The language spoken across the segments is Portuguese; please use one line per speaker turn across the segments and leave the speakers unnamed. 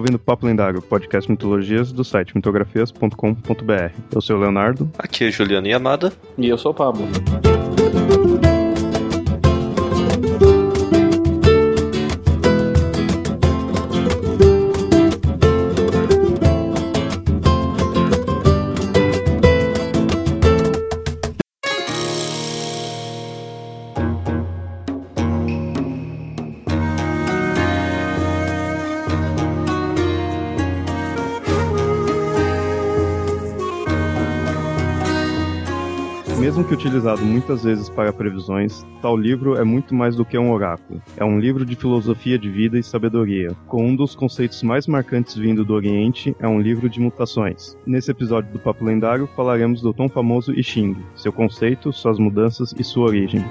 ouvindo Papo Lendário, podcast mitologias do site mitografias.com.br. Eu sou o Leonardo.
Aqui é Juliana Yamada.
E eu sou o Pablo.
Utilizado muitas vezes para previsões, tal livro é muito mais do que um oráculo. É um livro de filosofia de vida e sabedoria, com um dos conceitos mais marcantes vindo do Oriente, é um livro de mutações. Nesse episódio do Papo Lendário falaremos do tão famoso I Ching, seu conceito, suas mudanças e sua origem.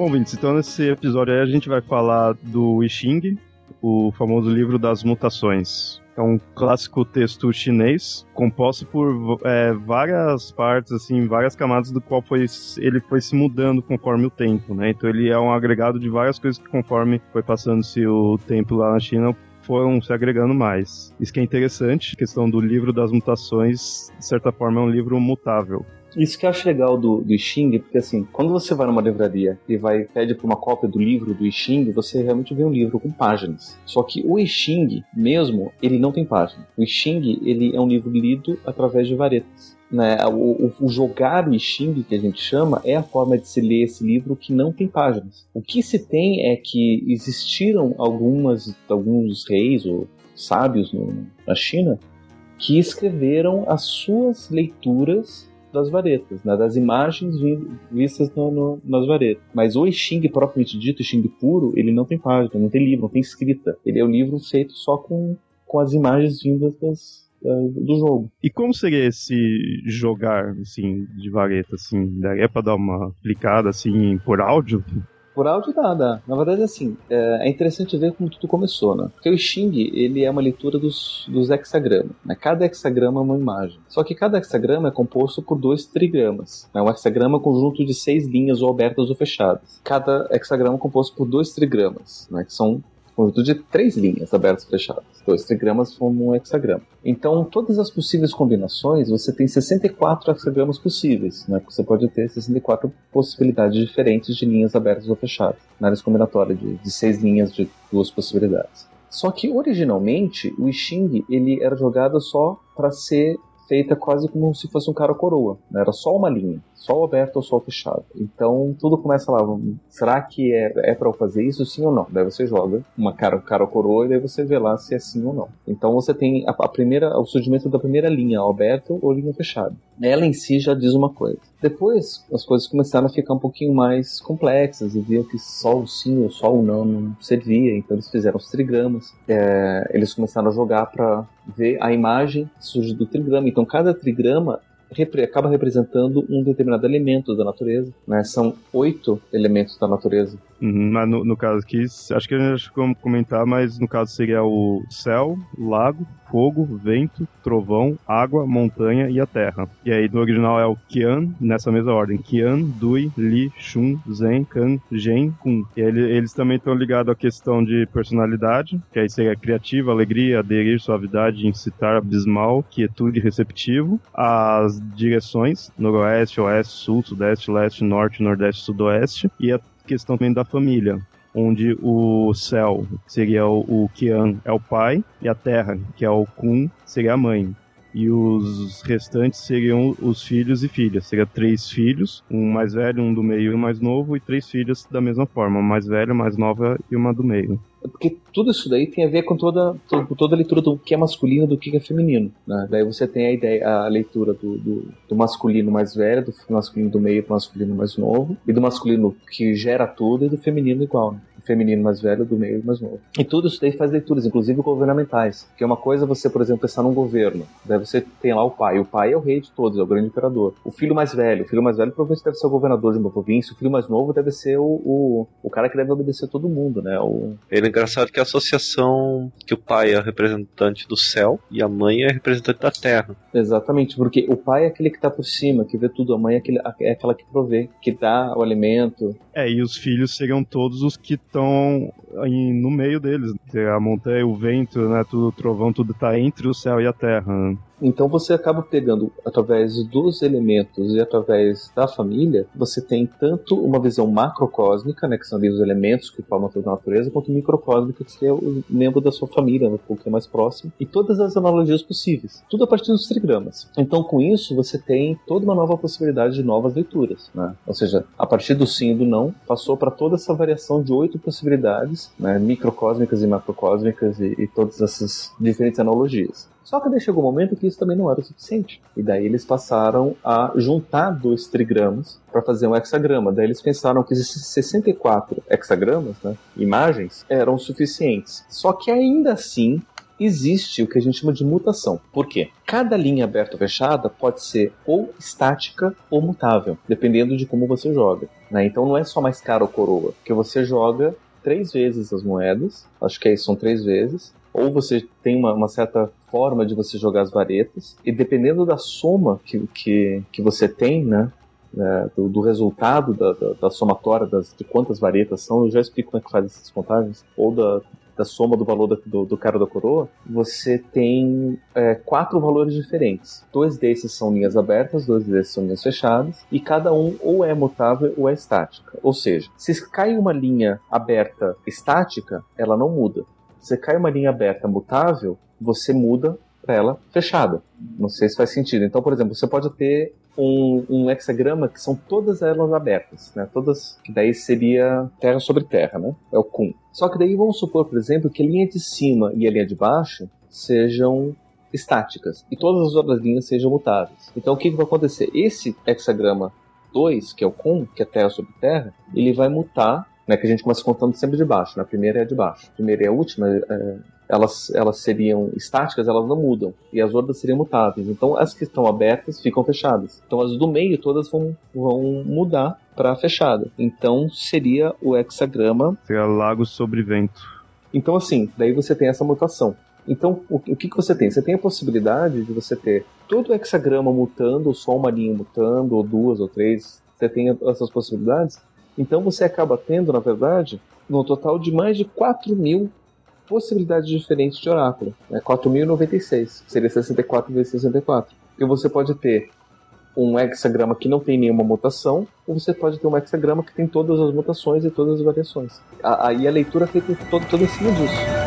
Bom, Vinicius, então nesse episódio aí a gente vai falar do I Ching, o famoso livro das mutações. É um clássico texto chinês, composto por é, várias partes, assim, várias camadas do qual foi, ele foi se mudando conforme o tempo, né? Então ele é um agregado de várias coisas que conforme foi passando-se o tempo lá na China, foram se agregando mais. Isso que é interessante, a questão do livro das mutações, de certa forma é um livro mutável.
Isso que eu acho legal do, do I Ching, porque assim, quando você vai numa livraria e vai pede por uma cópia do livro do I Ching, você realmente vê um livro com páginas. Só que o I Ching mesmo, ele não tem página. O I Ching, ele é um livro lido através de varetas. Né? O, o, jogar o I Ching, que a gente chama, é a forma de se ler esse livro que não tem páginas. O que se tem é que existiram algumas, alguns reis ou sábios no, na China que escreveram as suas leituras das varetas, né, das imagens vistas no, no, nas varetas. Mas o I Ching, propriamente dito, Ching puro, ele não tem página, não tem livro, não tem escrita. Ele é um livro feito só com, com as imagens vindas das, do jogo.
E como seria esse jogar, assim, de vareta, assim? Daria pra dar uma aplicada, assim, por áudio?
Por áudio dá, dá. Na verdade, assim, é interessante ver como tudo começou, né? Porque o Xing, ele é uma leitura dos, dos hexagramas. Né? Cada hexagrama é uma imagem. Só que cada hexagrama é composto por dois trigramas. Né? Um hexagrama é um conjunto de seis linhas ou abertas ou fechadas. Cada hexagrama é composto por dois trigramas, né? que são conjunto de três linhas abertas e fechadas. Dois trigramas formam um hexagrama. Então, todas as possíveis combinações, você tem 64 hexagramas possíveis. Né? Você pode ter 64 possibilidades diferentes de linhas abertas ou fechadas. Na área combinatória de, de seis linhas de duas possibilidades. Só que originalmente o I Ching ele era jogado só para ser feita quase como se fosse um cara coroa. Né? Era só uma linha, só aberto ou só fechado. Então tudo começa lá. Será que é, é para eu fazer isso, sim ou não? Daí você joga uma cara, cara coroa e daí você vê lá se é sim ou não. Então você tem a, a primeira, o surgimento da primeira linha, aberto ou linha fechada. Ela em si já diz uma coisa. Depois as coisas começaram a ficar um pouquinho mais complexas e viam que só o sim ou só o não não servia. Então eles fizeram os trigramas. É, eles começaram a jogar para ver a imagem surge do trigrama. Então cada trigrama repre acaba representando um determinado elemento da natureza. Né? São oito elementos da natureza.
Uhum, mas no, no, caso aqui, acho que a gente vai comentar, mas no caso seria o céu, lago, fogo, vento, trovão, água, montanha e a terra. E aí no original é o Qian, nessa mesma ordem. Qian, Dui, Li, Shun, Zen, Kan, Gen, Kun. E ele, eles também estão ligados à questão de personalidade, que aí seria criativa, alegria, aderir, suavidade, incitar, abismal, quietude, receptivo. As direções, noroeste, oeste, sul, sudeste, leste, norte, nordeste, sudoeste. E a questão também da família, onde o céu seria o, o Kian é o pai e a terra, que é o Kun, seria a mãe. E os restantes seriam os filhos e filhas. Seria três filhos, um mais velho, um do meio e um mais novo, e três filhas da mesma forma, mais velha, mais nova e uma do meio.
Porque tudo isso daí tem a ver com toda, com toda a leitura do que é masculino do que é feminino. Né? Daí você tem a ideia, a leitura do, do, do masculino mais velho, do masculino do meio para o masculino mais novo, e do masculino que gera tudo e do feminino igual. Né? Feminino mais velho, do meio mais novo. E tudo isso daí faz leituras, inclusive governamentais. Que é uma coisa você, por exemplo, pensar num governo. Daí você tem lá o pai. O pai é o rei de todos, é o grande imperador. O filho mais velho, o filho mais velho provavelmente deve ser o governador de uma província. O filho mais novo deve ser o, o, o cara que deve obedecer todo mundo, né? O...
É engraçado que a associação que o pai é representante do céu e a mãe é representante da terra.
Exatamente, porque o pai é aquele que está por cima, que vê tudo. A mãe é, aquele, é aquela que provê, que dá o alimento.
É, e os filhos seriam todos os que estão no meio deles. A montanha, o vento, né, tudo, o trovão, tudo está entre o céu e a terra. Né?
Então você acaba pegando através dos elementos e através da família, você tem tanto uma visão macrocósmica, né, que são ali os elementos que formam toda a natureza, quanto microcósmica, que é o membro da sua família, um pouco é mais próximo, e todas as analogias possíveis. Tudo a partir dos trigramas. Então com isso você tem toda uma nova possibilidade de novas leituras, né? Ou seja, a partir do sim e do não, passou para toda essa variação de oito possibilidades, né, microcósmicas e macrocósmicas e, e todas essas diferentes analogias. Só que daí chegou um momento que isso também não era o suficiente. E daí eles passaram a juntar dois trigramas para fazer um hexagrama. Daí eles pensaram que esses 64 hexagramas, né, imagens, eram suficientes. Só que ainda assim existe o que a gente chama de mutação. Por quê? Cada linha aberta ou fechada pode ser ou estática ou mutável, dependendo de como você joga. Né? Então não é só mais cara ou coroa, porque você joga três vezes as moedas, acho que aí são três vezes, ou você tem uma, uma, certa forma de você jogar as varetas, e dependendo da soma que, que, que você tem, né, é, do, do, resultado da, da, da somatória das, de quantas varetas são, eu já explico como é que faz essas contagens, ou da, da soma do valor do, do cara da coroa, você tem é, quatro valores diferentes. Dois desses são linhas abertas, dois desses são linhas fechadas, e cada um ou é mutável ou é estática. Ou seja, se cai uma linha aberta estática, ela não muda. Você cai uma linha aberta mutável, você muda para ela fechada. Não sei se faz sentido. Então, por exemplo, você pode ter um, um hexagrama que são todas elas abertas, né? Todas, que daí seria terra sobre terra, né? É o Kun. Só que daí vamos supor, por exemplo, que a linha de cima e a linha de baixo sejam estáticas e todas as outras linhas sejam mutáveis. Então o que, que vai acontecer? Esse hexagrama 2, que é o Kun, que é terra sobre terra, ele vai mutar né, que a gente começa contando sempre de baixo. Na né? primeira é de baixo. A primeira e a última, é, elas, elas seriam estáticas, elas não mudam. E as outras seriam mutáveis. Então as que estão abertas ficam fechadas. Então as do meio todas vão, vão mudar para fechada. Então seria o hexagrama.
Seria lago sobre vento.
Então assim, daí você tem essa mutação. Então, o, o que, que você tem? Você tem a possibilidade de você ter todo o hexagrama mutando, ou só uma linha mutando, ou duas ou três. Você tem essas possibilidades. Então você acaba tendo, na verdade, no total de mais de 4 mil possibilidades diferentes de oráculo. Né? 4.096, seria 64 vezes 64. E você pode ter um hexagrama que não tem nenhuma mutação, ou você pode ter um hexagrama que tem todas as mutações e todas as variações. Aí a leitura é feita todo, em cima disso.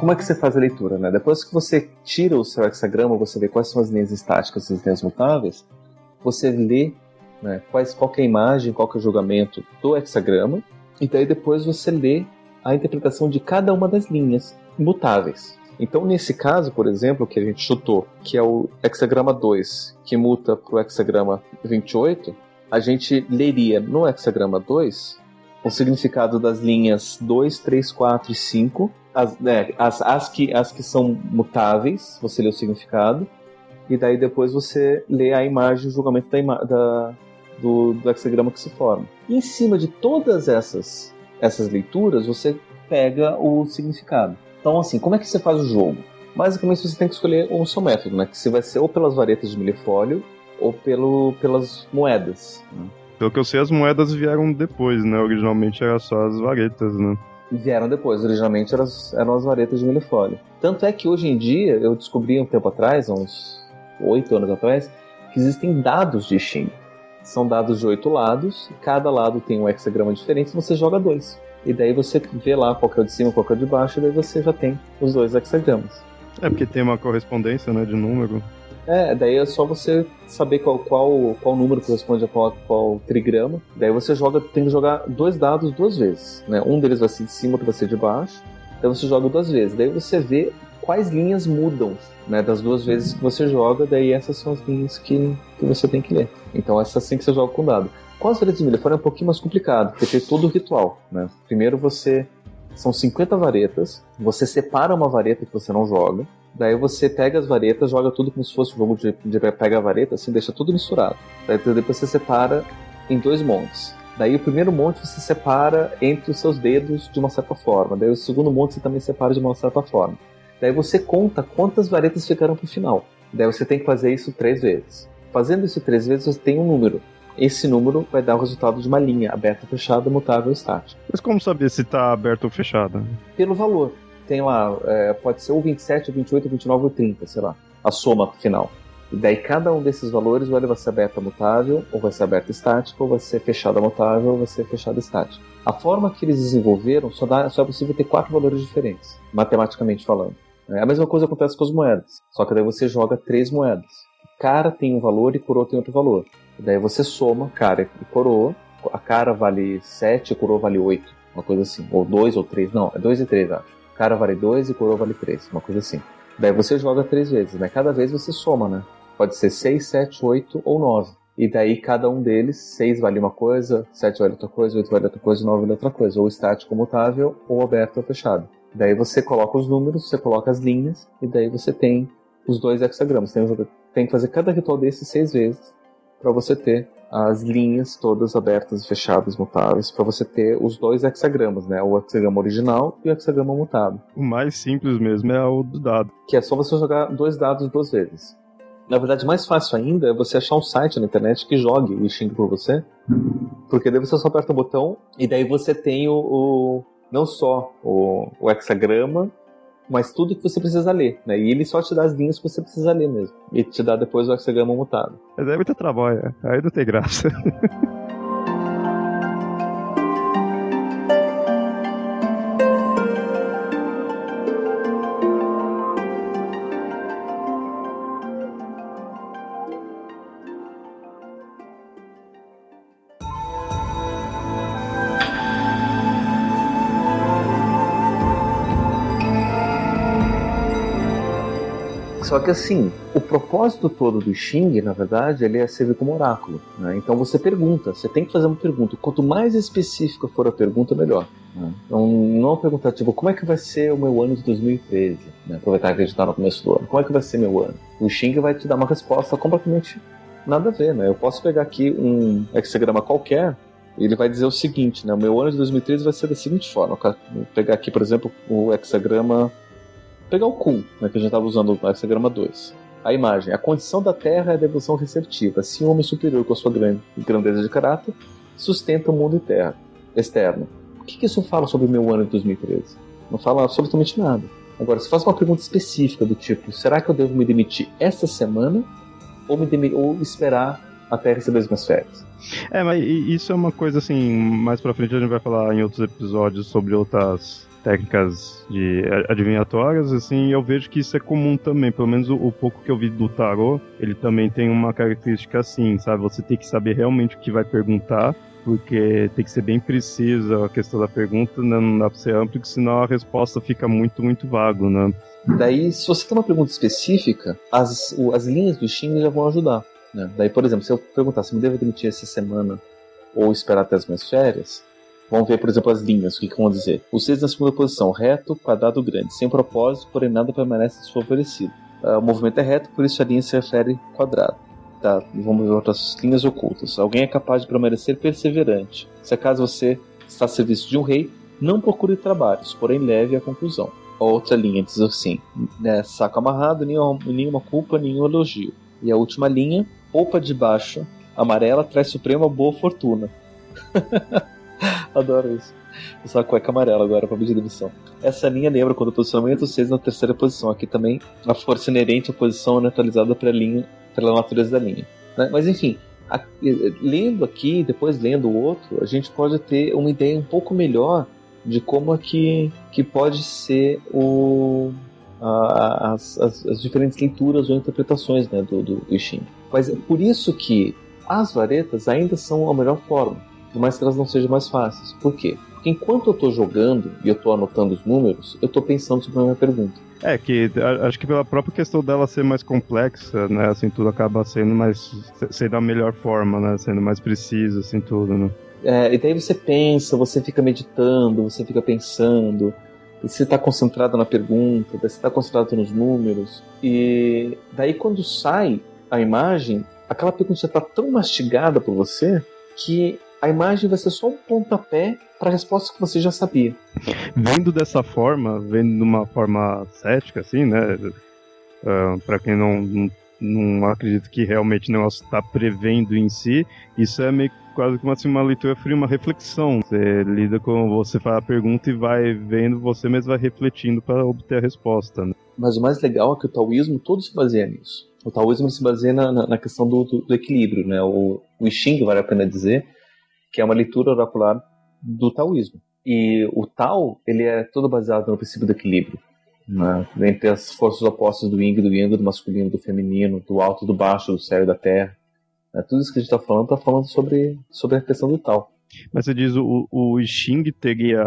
Como é que você faz a leitura, né? Depois que você tira o seu hexagrama, você vê quais são as linhas estáticas e as linhas mutáveis, você lê né, quais, qual é a imagem, qual é o julgamento do hexagrama, e daí depois você lê a interpretação de cada uma das linhas mutáveis. Então, nesse caso, por exemplo, que a gente chutou, que é o hexagrama 2, que muta para o hexagrama 28, a gente leria no hexagrama 2 o significado das linhas 2, 3, 4 e 5 as, né, as, as, que, as que são mutáveis, você lê o significado, e daí depois você lê a imagem, o julgamento da, da do, do hexagrama que se forma. E em cima de todas essas, essas leituras, você pega o significado. Então, assim, como é que você faz o jogo? Basicamente, você tem que escolher um seu método, né? Que se vai ser ou pelas varetas de milefólio ou pelo, pelas moedas. Né?
Pelo que eu sei, as moedas vieram depois, né? Originalmente era só as varetas, né?
vieram depois. Originalmente eram, eram as varetas de milefólio. Tanto é que hoje em dia, eu descobri um tempo atrás, uns oito anos atrás, que existem dados de Xing. São dados de oito lados, e cada lado tem um hexagrama diferente, você joga dois. E daí você vê lá qual é o de cima, qual é o de baixo, e daí você já tem os dois hexagramas.
É porque tem uma correspondência, né, de número.
É, daí é só você saber qual, qual, qual número corresponde a qual, qual trigrama. Daí você joga, tem que jogar dois dados duas vezes. Né? Um deles vai ser de cima, outro vai ser de baixo. Então você joga duas vezes. Daí você vê quais linhas mudam né, das duas vezes que você joga. Daí essas são as linhas que, que você tem que ler. Então essa sim que você joga com dado. Com as varetas de milho é um pouquinho mais complicado, porque tem todo o ritual. Né? Primeiro você. São 50 varetas, você separa uma vareta que você não joga, Daí você pega as varetas, joga tudo como se fosse um jogo de, de pega a vareta, assim, deixa tudo misturado. Daí depois você separa em dois montes. Daí o primeiro monte você separa entre os seus dedos de uma certa forma. Daí o segundo monte você também separa de uma certa forma. Daí você conta quantas varetas ficaram pro final. Daí você tem que fazer isso três vezes. Fazendo isso três vezes, você tem um número. Esse número vai dar o resultado de uma linha, aberta, fechada, mutável, estática.
Mas como saber se está aberta ou fechada?
Pelo valor tem lá, é, pode ser ou 27, ou 28, ou 29, ou 30, sei lá, a soma final. E daí cada um desses valores, ou ele vai ser aberta mutável, ou vai ser aberta estática, ou vai ser fechada mutável, ou vai ser fechada estática. A forma que eles desenvolveram só, dá, só é possível ter quatro valores diferentes, matematicamente falando. É, a mesma coisa acontece com as moedas, só que daí você joga três moedas. Cara tem um valor e coroa tem outro valor. E daí você soma cara e coroa. A cara vale 7, a coroa vale 8, uma coisa assim. Ou 2 ou 3, não, é 2 e 3, acho cara vale 2 e coroa vale 3, uma coisa assim. Daí você joga três vezes, né? Cada vez você soma, né? Pode ser 6, 7, 8 ou 9. E daí cada um deles, 6 vale uma coisa, 7 vale outra coisa, 8 vale outra coisa, 9 vale outra coisa. Ou estático mutável, ou aberto ou fechado. Daí você coloca os números, você coloca as linhas, e daí você tem os dois hexagramas. Tem, tem que fazer cada ritual desses seis vezes para você ter as linhas todas abertas e fechadas, mutáveis, para você ter os dois hexagramas, né? O hexagrama original e o hexagrama mutado.
O mais simples mesmo é o do dado.
Que é só você jogar dois dados duas vezes. Na verdade, mais fácil ainda é você achar um site na internet que jogue o Xing por você. Porque daí você só aperta o botão e daí você tem o, o não só o, o hexagrama, mas tudo que você precisa ler, né? E ele só te dá as linhas que você precisa ler mesmo. E te dá depois o hexagrama mutado.
Mas é muito trabalho, aí não tem graça.
Só que assim, o propósito todo do Xing, na verdade, ele é servir como oráculo. Né? Então você pergunta, você tem que fazer uma pergunta. Quanto mais específica for a pergunta, melhor. Né? Então não é uma pergunta tipo, como é que vai ser o meu ano de 2013? Né? Aproveitar que a gente está no começo do ano. Como é que vai ser meu ano? O Xing vai te dar uma resposta completamente nada a ver, né? Eu posso pegar aqui um hexagrama qualquer ele vai dizer o seguinte, né? O meu ano de 2013 vai ser da seguinte forma. Vou pegar aqui, por exemplo, o hexagrama pegar o Kun, né, que a gente estava usando no hexagrama 2. A imagem. A condição da Terra é a devoção receptiva. Assim, o homem superior, com a sua grande, grandeza de caráter, sustenta o mundo externo. O que, que isso fala sobre o meu ano de 2013? Não fala absolutamente nada. Agora, se faz uma pergunta específica do tipo: será que eu devo me demitir esta semana ou, me ou esperar até receber as minhas férias?
É, mas isso é uma coisa assim, mais pra frente a gente vai falar em outros episódios sobre outras técnicas de adivinhatórias, assim, eu vejo que isso é comum também. Pelo menos o, o, pouco que eu vi do tarô, ele também tem uma característica assim, sabe? Você tem que saber realmente o que vai perguntar, porque tem que ser bem precisa a questão da pergunta, né? não dá pra ser amplo, senão a resposta fica muito, muito vago, né?
Daí, se você tem uma pergunta específica, as, as linhas do Xing já vão ajudar. Né? Daí, por exemplo, se eu perguntar se me devo demitir essa semana ou esperar até as minhas férias, Vamos ver, por exemplo, as linhas, o que, que vão dizer. O 6 na segunda posição, reto, quadrado grande, sem propósito, porém nada permanece desfavorecido. Uh, o movimento é reto, por isso a linha se refere quadrado. Tá, vamos ver outras linhas ocultas. Alguém é capaz de permanecer perseverante. Se acaso você está a serviço de um rei, não procure trabalhos, porém leve à conclusão. Outra linha diz assim: né, saco amarrado, nenhuma, nenhuma culpa, nenhum elogio. E a última linha, roupa de baixo, amarela, traz suprema boa fortuna. Adoro isso. Usar a cueca amarela agora para pedir demissão. Essa linha lembra quando o posicionamento 6 na terceira posição. Aqui também a força inerente à posição é neutralizada pela linha, pela natureza da linha. Né? Mas enfim, a, lendo aqui, depois lendo o outro, a gente pode ter uma ideia um pouco melhor de como é que, que pode ser o, as, as, as, diferentes leituras ou interpretações né, do, do, do. Mas é por isso que as varetas ainda são a melhor forma, por mais que elas não sejam mais fáceis. Por quê? Porque enquanto eu estou jogando e eu estou anotando os números, eu estou pensando sobre a minha pergunta.
É, que acho que pela própria questão dela ser mais complexa, né, assim, tudo acaba sendo mais, sendo a melhor forma, né, sendo mais preciso, assim, tudo, né.
É, e daí você pensa, você fica meditando, você fica pensando, você está concentrado na pergunta, você está concentrado nos números, e daí quando sai a imagem, aquela pergunta já está tão mastigada por você que a imagem vai ser só um pontapé para a resposta que você já sabia.
Vendo dessa forma, vendo de uma forma cética, assim, né? Uh, para quem não, não, acredita que realmente o negócio está prevendo em si, isso é meio quase como assim, uma leitura fria, uma reflexão. Você lida com, você faz a pergunta e vai vendo, você mesmo vai refletindo para obter a resposta. Né?
Mas o mais legal é que o taoísmo todo se baseia nisso. O taoísmo se baseia na, na questão do, do, do, equilíbrio, né? O, o I Ching, vale a pena dizer, que é uma leitura oracular do taoísmo. E o Tao, ele é todo baseado no princípio do equilíbrio. Né? Entre as forças opostas do Yin e do Yang, do masculino do feminino, do alto do baixo, do céu e da terra. Né? Tudo isso que a gente está falando, está falando sobre, sobre a questão do Tao.
Mas você diz o, o Xing teria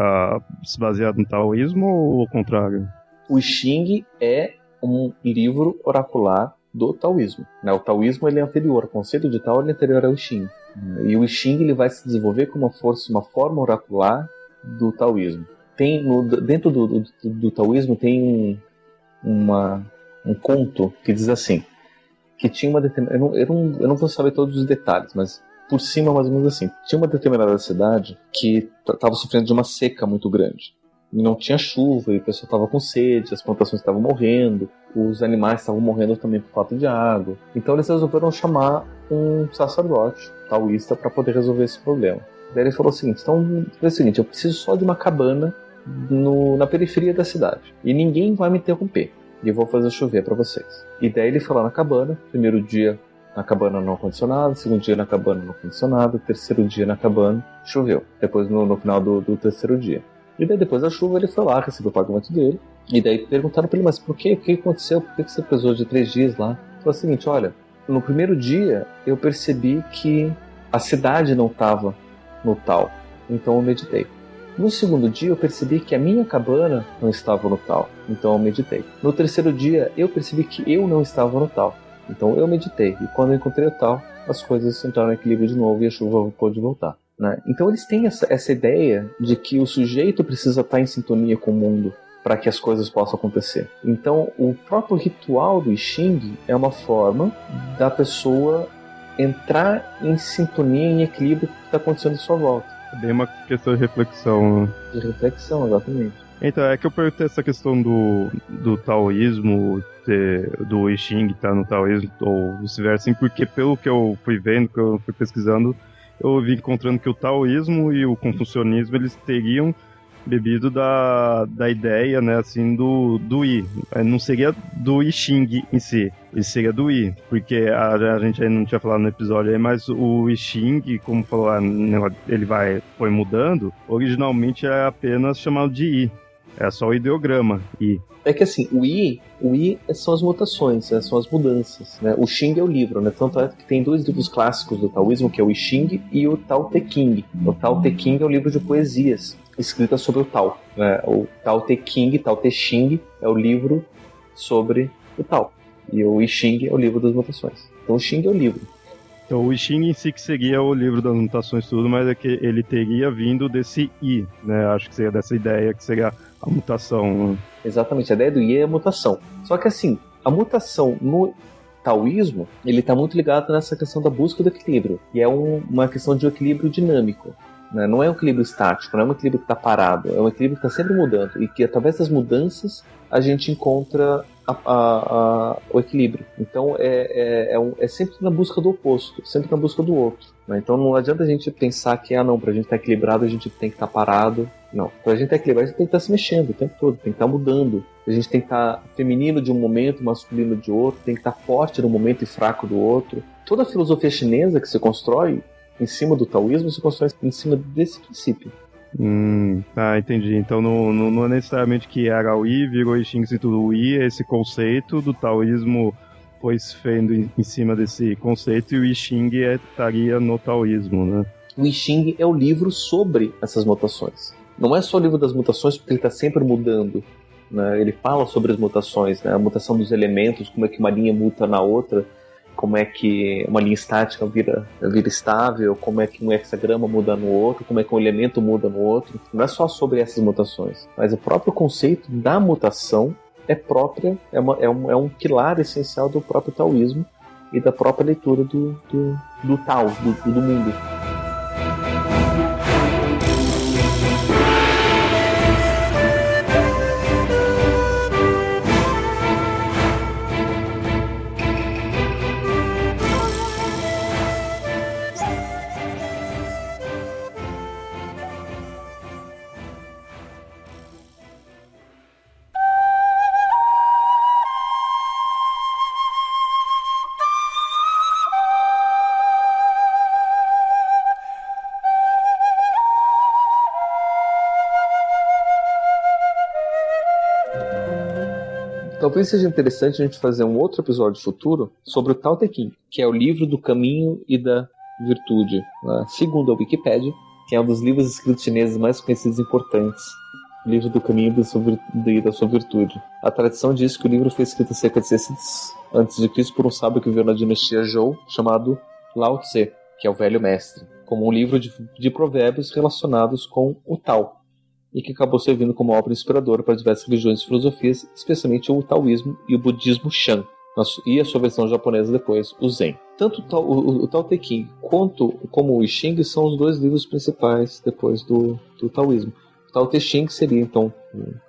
se baseado no taoísmo ou o contrário?
O Xing é um livro oracular do taoísmo. Né? O taoísmo ele é anterior, o conceito de Tao é anterior ao Xing. E o I Ching ele vai se desenvolver como uma força, uma forma oracular do taoísmo. Tem no, dentro do, do, do, taoísmo tem uma, um conto que diz assim que tinha uma determinada eu não, eu, não, eu não vou saber todos os detalhes, mas por cima mais ou menos assim tinha uma determinada cidade que estava sofrendo de uma seca muito grande não tinha chuva, e o pessoal estava com sede, as plantações estavam morrendo, os animais estavam morrendo também por falta de água. Então eles resolveram chamar um sacerdote taoísta para poder resolver esse problema. Daí ele falou o seguinte: então é o seguinte, eu preciso só de uma cabana no, na periferia da cidade e ninguém vai me interromper. E eu vou fazer chover para vocês. E daí ele foi lá na cabana, primeiro dia na cabana não condicionado, segundo dia na cabana não condicionado, terceiro dia na cabana, choveu. Depois no, no final do, do terceiro dia. E daí depois da chuva ele foi lá, recebeu o pagamento dele. E daí perguntaram pra ele, mas por quê? O que aconteceu? Por que você precisou de três dias lá? Ele falou o seguinte, olha, no primeiro dia eu percebi que a cidade não estava no tal, então eu meditei. No segundo dia eu percebi que a minha cabana não estava no tal, então eu meditei. No terceiro dia eu percebi que eu não estava no tal, então eu meditei. E quando eu encontrei o tal, as coisas entraram em equilíbrio de novo e a chuva pôde voltar. Né? Então eles têm essa, essa ideia de que o sujeito precisa estar em sintonia com o mundo para que as coisas possam acontecer. Então o próprio ritual do I Ching é uma forma da pessoa entrar em sintonia, em equilíbrio com o que está acontecendo à sua volta.
É bem uma questão de reflexão. Né?
De reflexão, exatamente.
Então, é que eu perguntei essa questão do, do taoísmo, ter, do I Ching estar tá no taoísmo, ou vice-versa, assim, porque pelo que eu fui vendo, que eu fui pesquisando, eu vi encontrando que o taoísmo e o confucionismo eles teriam bebido da, da ideia, né, assim, do, do I. É, não seria do I Ching em si, ele seria do I, porque a, a gente ainda não tinha falado no episódio aí, mas o I Ching, como falou, ele vai, foi mudando, originalmente é apenas chamado de I. É só o ideograma, I.
É que assim, o I, o I são as mutações, né, são as mudanças. Né? O Xing é o livro, né? Tanto é que tem dois livros clássicos do taoísmo, que é o I Ching e o Tao Te King. O Tao Te King é o livro de poesias escritas sobre o Tao. Né? O Tao Te King, Tao Te Ching é o livro sobre o Tao. E o I Ching é o livro das mutações. Então o Xing é o livro.
Então o I Ching em si que seria o livro das mutações tudo, mas é que ele teria vindo desse I, né? Acho que seria dessa ideia que seria a mutação.
Exatamente, a ideia do I é a mutação. Só que assim, a mutação no taoísmo, ele está muito ligado nessa questão da busca do equilíbrio. E é um, uma questão de um equilíbrio dinâmico. Né? Não é um equilíbrio estático, não é um equilíbrio que está parado. É um equilíbrio que está sempre mudando. E que através das mudanças a gente encontra a, a, a, o equilíbrio. Então é, é, é, um, é, sempre na busca do oposto, sempre na busca do outro. Né? Então não adianta a gente pensar que, ah não, pra gente estar tá equilibrado a gente tem que estar tá parado. Não, pra gente estar tá equilibrado a gente tem que estar tá se mexendo o tempo todo, tem que estar tá mudando. A gente tem que estar tá feminino de um momento, masculino de outro, tem que estar forte num momento e fraco do outro. Toda a filosofia chinesa que se constrói em cima do taoísmo se constrói em cima desse princípio.
Hum, ah, entendi. Então não, não, não é necessariamente que era o I, virou Xing tudo o I, esse conceito do taoísmo foi se fendo em, em cima desse conceito e o I Ching é, estaria no taoísmo, né?
O I Ching é o livro sobre essas mutações. Não é só o livro das mutações, porque ele está sempre mudando. Né? Ele fala sobre as mutações, né? a mutação dos elementos, como é que uma linha muta na outra, como é que uma linha estática vira, vira estável, como é que um hexagrama muda no outro, como é que um elemento muda no outro. Não é só sobre essas mutações, mas o próprio conceito da mutação é própria, é, uma, é, um, é um pilar essencial do próprio taoísmo e da própria leitura do, do, do Tao, do, do mundo. Talvez seja interessante a gente fazer um outro episódio futuro sobre o Tao Te Ching, que é o livro do caminho e da virtude. Né? Segundo a Wikipedia, que é um dos livros escritos chineses mais conhecidos e importantes. Livro do caminho e da sua virtude. A tradição diz que o livro foi escrito cerca de 600 a.C. por um sábio que viveu na dinastia Zhou, chamado Lao Tse, que é o velho mestre, como um livro de, de provérbios relacionados com o Tao, e que acabou servindo como obra inspiradora para diversas religiões e filosofias, especialmente o taoísmo e o budismo Shan, e a sua versão japonesa depois, o Zen. Tanto o o Tao Te Ching quanto como o I Ching são os dois livros principais depois do, do taoísmo. O Tao Te Ching seria então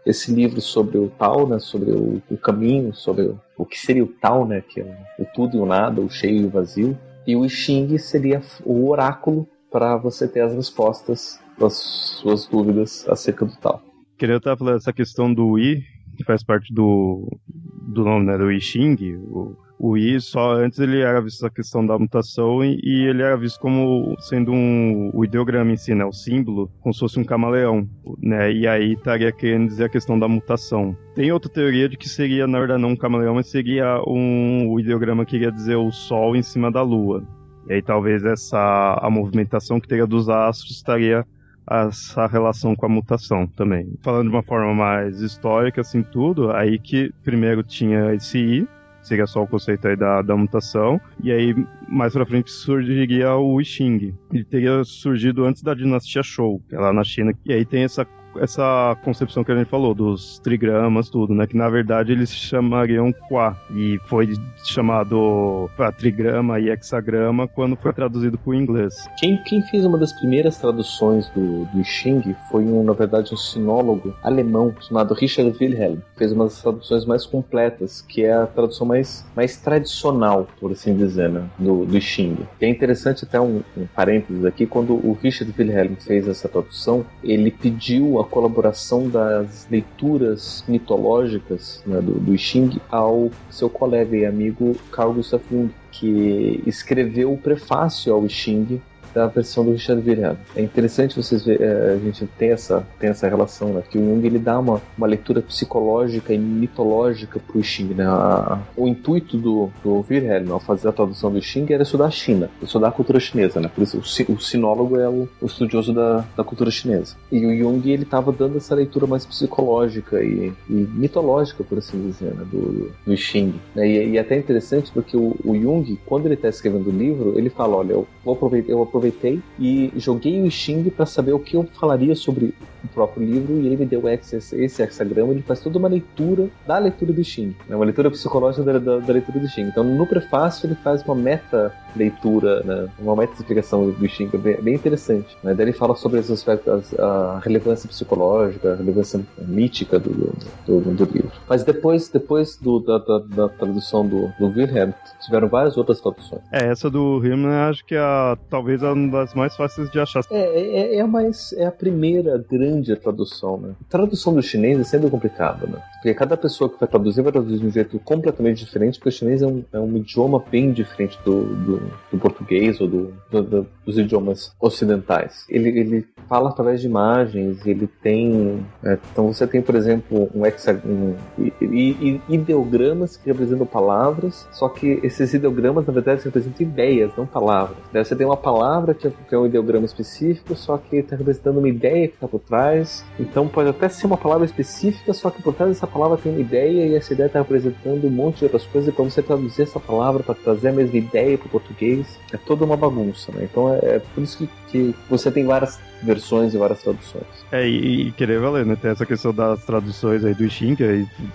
esse livro sobre o Tao, né, sobre o, o caminho, sobre o, o, que seria o Tao, né, que é o tudo e o nada, o cheio e o vazio. E o I Ching seria o oráculo para você ter as respostas das suas dúvidas acerca do tal.
Queria estar falando essa questão do I, que faz parte do, do nome, né, do I. O, o I só antes ele era visto a questão da mutação e, e, ele era visto como sendo um o ideograma em si, né, o símbolo, como se fosse um camaleão, né? E aí estaria querendo dizer a questão da mutação. Tem outra teoria de que seria na verdade não um camaleão, mas seria um o ideograma que iria dizer o sol em cima da lua. E aí talvez essa a movimentação que teria dos astros estaria essa relação com a mutação também. Falando de uma forma mais histórica, assim, tudo, aí que primeiro tinha esse I, seria só o conceito aí da, da mutação, e aí mais pra frente surgiria o I Ching. Ele teria surgido antes da dinastia Shou, que é lá na China, e aí tem essa essa concepção que a gente falou, dos trigramas, tudo, né? Que na verdade eles chamariam Qua. E foi chamado para trigrama e hexagrama quando foi traduzido para o inglês.
Quem, quem fez uma das primeiras traduções do, do Xing foi, um, na verdade, um sinólogo alemão chamado Richard Wilhelm. Fez uma das traduções mais completas, que é a tradução mais, mais tradicional, por assim dizer, né? do, do Xing. E é interessante até um, um parênteses aqui, quando o Richard Wilhelm fez essa tradução, ele pediu a colaboração das leituras mitológicas né, do, do Xing ao seu colega e amigo Carl Gustav Jung, que escreveu o prefácio ao Xing da versão do Richard Wilhelm. É interessante vocês ver, é, a gente tem essa, tem essa relação, né? Que o Jung ele dá uma, uma leitura psicológica e mitológica para o Xing, né? A, o intuito do, do Wilhelm ao fazer a tradução do Xing era estudar a China, estudar a cultura chinesa, né? Por isso o, o sinólogo é o, o estudioso da, da cultura chinesa. E o Jung ele estava dando essa leitura mais psicológica e, e mitológica, por assim dizer, né? do, do Xing. Né? E, e é até interessante porque o, o Jung, quando ele está escrevendo o livro, ele fala, olha, eu vou aproveitar, eu aproveitei aproveitei e joguei o Xing para saber o que eu falaria sobre o próprio livro e ele me deu esse hexagrama. Ele faz toda uma leitura da leitura do Xing, né? uma leitura psicológica da, da, da, leitura do Xing. Então, no prefácio, ele faz uma meta leitura, né? uma meta explicação do Xing, bem, bem interessante. Né? Daí ele fala sobre os aspectos, a relevância psicológica, a relevância mítica do, do, do livro. Mas depois, depois do, da, da, da, tradução do, do Wilhelm, tiveram várias outras traduções.
É, essa do Wilhelm, acho que é a, talvez uma das mais fáceis de achar.
É, é, é, a mais, é a primeira grande grande tradução, né? A tradução do chinês é sempre complicada, né? Porque cada pessoa que vai traduzir vai traduzir de um jeito completamente diferente, porque o chinês é um, é um idioma bem diferente do, do, do português ou do, do, dos idiomas ocidentais. Ele, ele fala através de imagens, ele tem. É, então você tem, por exemplo, um, hexa, um ideogramas que representam palavras, só que esses ideogramas, na verdade, representam ideias, não palavras. Daí você tem uma palavra que é, que é um ideograma específico, só que está representando uma ideia que está por trás. Então pode até ser uma palavra específica, só que por trás dessa palavra tem uma ideia e essa ideia está representando um monte de outras coisas. E para você traduzir essa palavra para trazer a mesma ideia para o português, é toda uma bagunça. Né? Então é, é por isso que, que você tem várias versões e várias traduções.
É, e, e querer valer, né? Tem essa questão das traduções aí do Xing,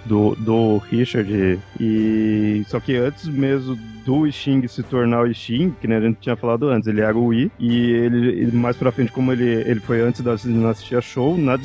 do, do Richard, e só que antes mesmo do Xing se tornar o Xing, que nem a gente tinha falado antes, ele era o I, e ele, mais pra frente, como ele, ele foi antes da dinastia Show, na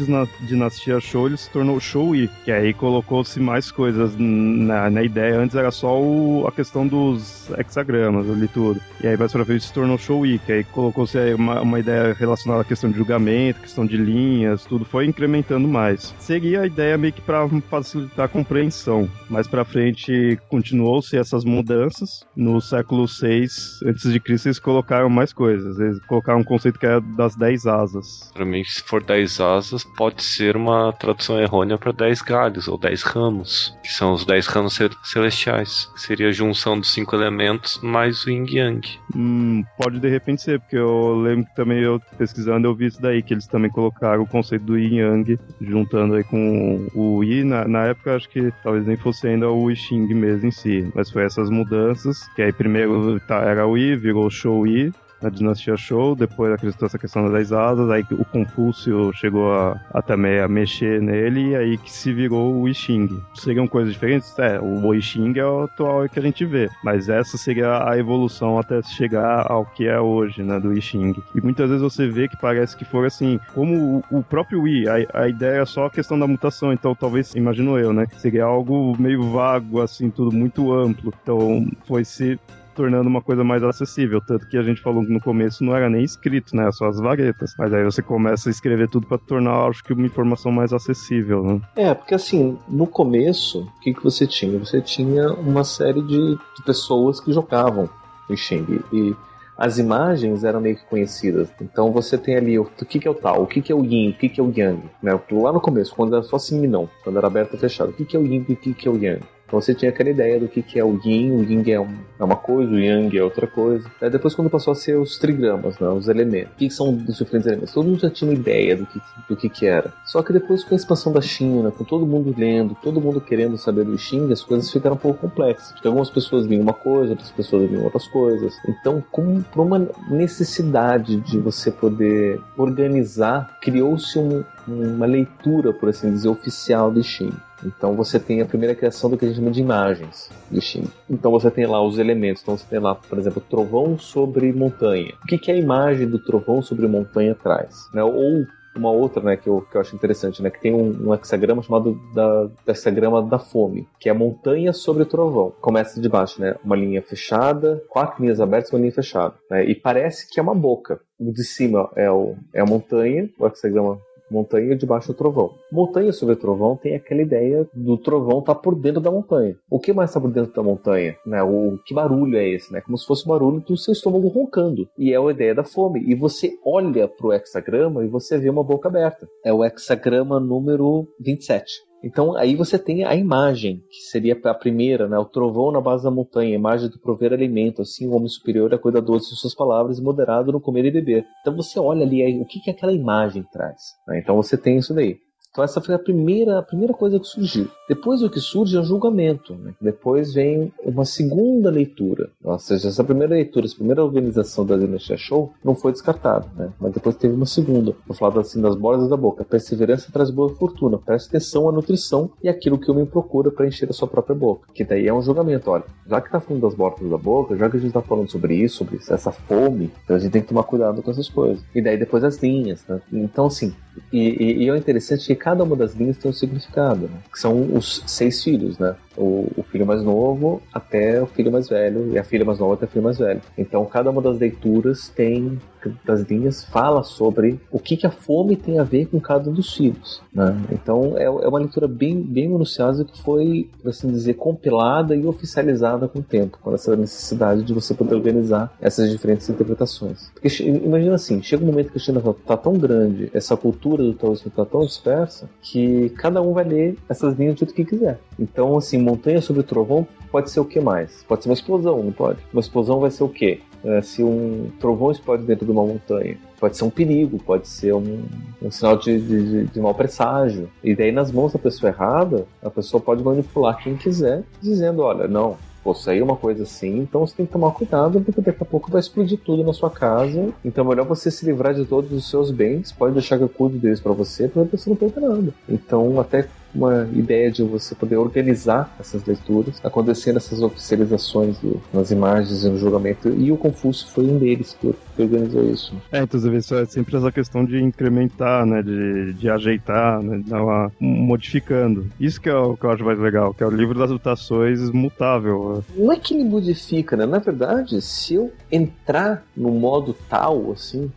dinastia Show ele se tornou Show I, que aí colocou-se mais coisas na, na ideia. Antes era só o, a questão dos hexagramas ali tudo. E aí mais pra frente se tornou Show I, que aí colocou-se uma, uma ideia relacionada à questão de julgamento, questão de linhas, tudo foi incrementando mais. Seria a ideia meio que para facilitar a compreensão. Mais para frente continuou-se essas mudanças. No século 6 antes de Cristo eles colocaram mais coisas. Eles colocaram um conceito que é das 10 asas.
Para mim, se for 10 asas, pode ser uma tradução errônea para 10 galhos ou 10 ramos, que são os 10 ramos celestiais. Seria a junção dos cinco elementos mais o yin yang.
Hum, pode de repente ser, porque eu lembro também eu pesquisando eu vi isso daí, que eles também colocaram o conceito do yin yang, juntando aí com o yi. Na, na época, acho que talvez nem fosse ainda o I mesmo em si, mas foi essas mudanças, que aí primeiro tá, era o I, virou Show I, na dinastia Show, depois acreditou essa questão das asas, aí o Confúcio chegou a, a, também a mexer nele, e aí que se virou o I Ching. Seriam coisas diferentes? É, o I Ching é o atual que a gente vê, mas essa seria a evolução até chegar ao que é hoje, né, do I Ching. E muitas vezes você vê que parece que for assim, como o, o próprio I, a, a ideia é só a questão da mutação, então talvez, imagino eu, né, seria algo meio vago, assim, tudo muito amplo. Então foi se tornando uma coisa mais acessível. Tanto que a gente falou que no começo não era nem escrito, né? Só as varetas. Mas aí você começa a escrever tudo para tornar, acho que, uma informação mais acessível, né?
É, porque assim, no começo, o que, que você tinha? Você tinha uma série de, pessoas que jogavam o Xing. E as imagens eram meio que conhecidas. Então você tem ali o, o que, que é o tal, o que, que é o yin, o que, que é o yang. Né? Lá no começo, quando era só sim e não, quando era aberto e fechado, o que, que é o yin e o que, que é o yang. Então você tinha aquela ideia do que, que é o yin, o yin é, um, é uma coisa, o yang é outra coisa. Aí depois quando passou a ser os trigramas, né, os elementos. O que, que são os diferentes elementos? Todo mundo já tinha uma ideia do que, do que, que era. Só que depois com a expansão da China, com todo mundo lendo, todo mundo querendo saber do Xing, as coisas ficaram um pouco complexas. Porque algumas pessoas viam uma coisa, outras pessoas viam outras coisas. Então, como por uma necessidade de você poder organizar, criou-se um, uma leitura, por assim dizer, oficial do Xing. Então você tem a primeira criação do que a gente chama de imagens do Xing. Então você tem lá os elementos. Então você tem lá, por exemplo, trovão sobre montanha. O que, que a imagem do trovão sobre montanha traz? Né? Ou uma outra, né, que eu, que eu acho interessante, né, que tem um, um hexagrama chamado da, hexagrama da fome, que é montanha sobre trovão. Começa de baixo, né, uma linha fechada, quatro linhas abertas uma linha fechada, né, e parece que é uma boca. O de cima é, o, é a montanha, o hexagrama montanha debaixo do trovão. Montanha sobre trovão tem aquela ideia do trovão estar tá por dentro da montanha. O que mais está por dentro da montanha? Né? O que barulho é esse? Né? Como se fosse o barulho do seu estômago roncando. E é a ideia da fome. E você olha para o hexagrama e você vê uma boca aberta. É o hexagrama número 27. Então aí você tem a imagem, que seria a primeira, né? O trovão na base da montanha, a imagem do prover alimento, assim, o homem superior é cuidadoso de suas palavras e moderado no comer e beber. Então você olha ali aí, o que, que aquela imagem traz. Né? Então você tem isso daí. Então essa foi a primeira, a primeira coisa que surgiu. Depois o que surge é o julgamento. Né? Depois vem uma segunda leitura. Ou seja, essa primeira leitura, essa primeira organização da Dinastia Show não foi descartada, né? mas depois teve uma segunda. Vou falar assim das bordas da boca. Perseverança traz boa fortuna. Preste atenção à nutrição e aquilo que o homem procura para encher a sua própria boca. Que daí é um julgamento. Olha, já que está falando das bordas da boca, já que a gente está falando sobre isso, sobre essa fome, então a gente tem que tomar cuidado com essas coisas. E daí depois as linhas. Né? Então assim, e, e, e, é interessante que cada uma das linhas tem um significado, né? que são os seis filhos, né? o, o, filho mais novo até o filho mais velho, e a filha mais nova até o filho mais velho. Então, cada uma das leituras tem das linhas fala sobre o que, que a fome tem a ver com cada um dos filhos. Né? Então é, é uma leitura bem, bem minuciosa que foi, por assim dizer, compilada e oficializada com o tempo, com essa necessidade de você poder organizar essas diferentes interpretações. Porque imagina assim, chega um momento que a China está tão grande, essa cultura do taoísmo está tão dispersa, que cada um vai ler essas linhas do jeito que quiser. Então, assim, montanha sobre trovão pode ser o que mais? Pode ser uma explosão, não pode? Uma explosão vai ser o quê? É, se um trovão explode dentro de uma montanha. Pode ser um perigo, pode ser um, um sinal de, de, de mau presságio. E daí, nas mãos da pessoa errada, a pessoa pode manipular quem quiser, dizendo: olha, não, pô, sair uma coisa assim, então você tem que tomar cuidado, porque daqui a pouco vai explodir tudo na sua casa. Então é melhor você se livrar de todos os seus bens, pode deixar que eu cuide deles para você, para você não perder nada. Então, até uma ideia de você poder organizar essas leituras, acontecendo essas oficializações do, nas imagens e no julgamento, e o Confúcio foi um deles que, que organizou isso.
É, inclusive isso é sempre essa questão de incrementar, né, de, de ajeitar, né, de dar uma, modificando. Isso que é o que eu acho mais legal, que é o livro das mutações mutável.
Não é que ele modifica, né? Na verdade, se eu entrar no modo tal, assim,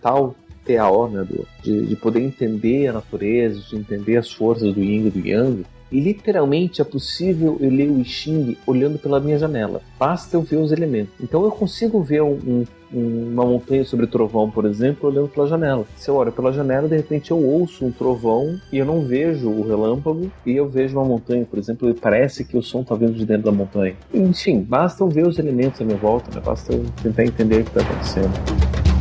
tal TAO, né, de, de poder entender a natureza, de entender as forças do Yin e do Yang, literalmente é possível eu ler o I Ching olhando pela minha janela. Basta eu ver os elementos. Então eu consigo ver um, um, uma montanha sobre trovão, por exemplo, olhando pela janela. Se eu olho pela janela, de repente eu ouço um trovão e eu não vejo o relâmpago e eu vejo uma montanha, por exemplo, e parece que o som está vindo de dentro da montanha. Enfim, basta eu ver os elementos à minha volta, né? basta eu tentar entender o que está acontecendo.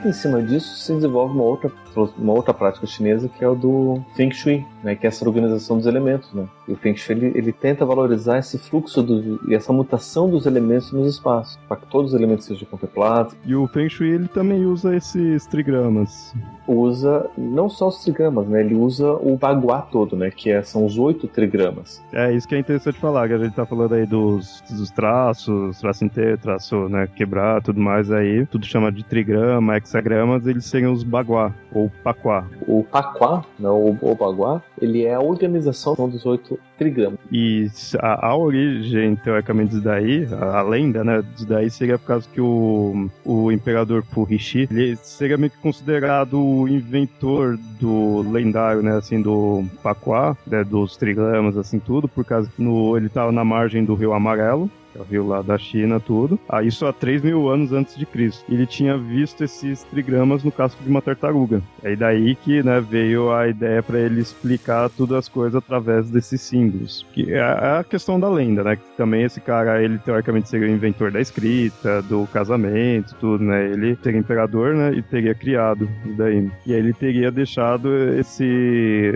Muito em cima disso se desenvolve uma outra, uma outra prática chinesa que é o do Feng Shui, né, que é essa organização dos elementos. Né? E o Feng Shui ele, ele tenta valorizar esse fluxo do, e essa mutação dos elementos nos espaços, para que todos os elementos sejam contemplados.
E o Feng Shui ele também usa esses trigramas.
Usa não só os trigramas, né? Ele usa o baguá todo, né? Que é, são os oito trigramas.
É isso que é interessante falar, que a gente tá falando aí dos, dos traços, traço inteiro, traço né, quebrar, tudo mais aí, tudo chama de trigrama, hexagramas, eles seriam os baguá ou paquá.
O paquá, não o, o baguá, ele é a organização dos oito trigramas.
E a, a origem, teoricamente, disso daí, a, a, lenda, né, disso daí seria por causa que o, o imperador Purishi, ele seria meio que considerado o inventor do lendário, né, assim, do Paquá, né, dos trigramas, assim, tudo, por causa que no, ele estava na margem do Rio Amarelo, que é o rio lá da China, tudo. Ah, isso há 3 mil anos antes de Cristo. Ele tinha visto esses trigramas no casco de uma tartaruga. É daí que né, veio a ideia para ele explicar todas as coisas através desses símbolos. Que é a questão da lenda, né? Que também esse cara, ele teoricamente seria o inventor da escrita, do casamento, tudo, né? Ele seria imperador, né? E teria criado isso daí. E aí ele teria deixado esse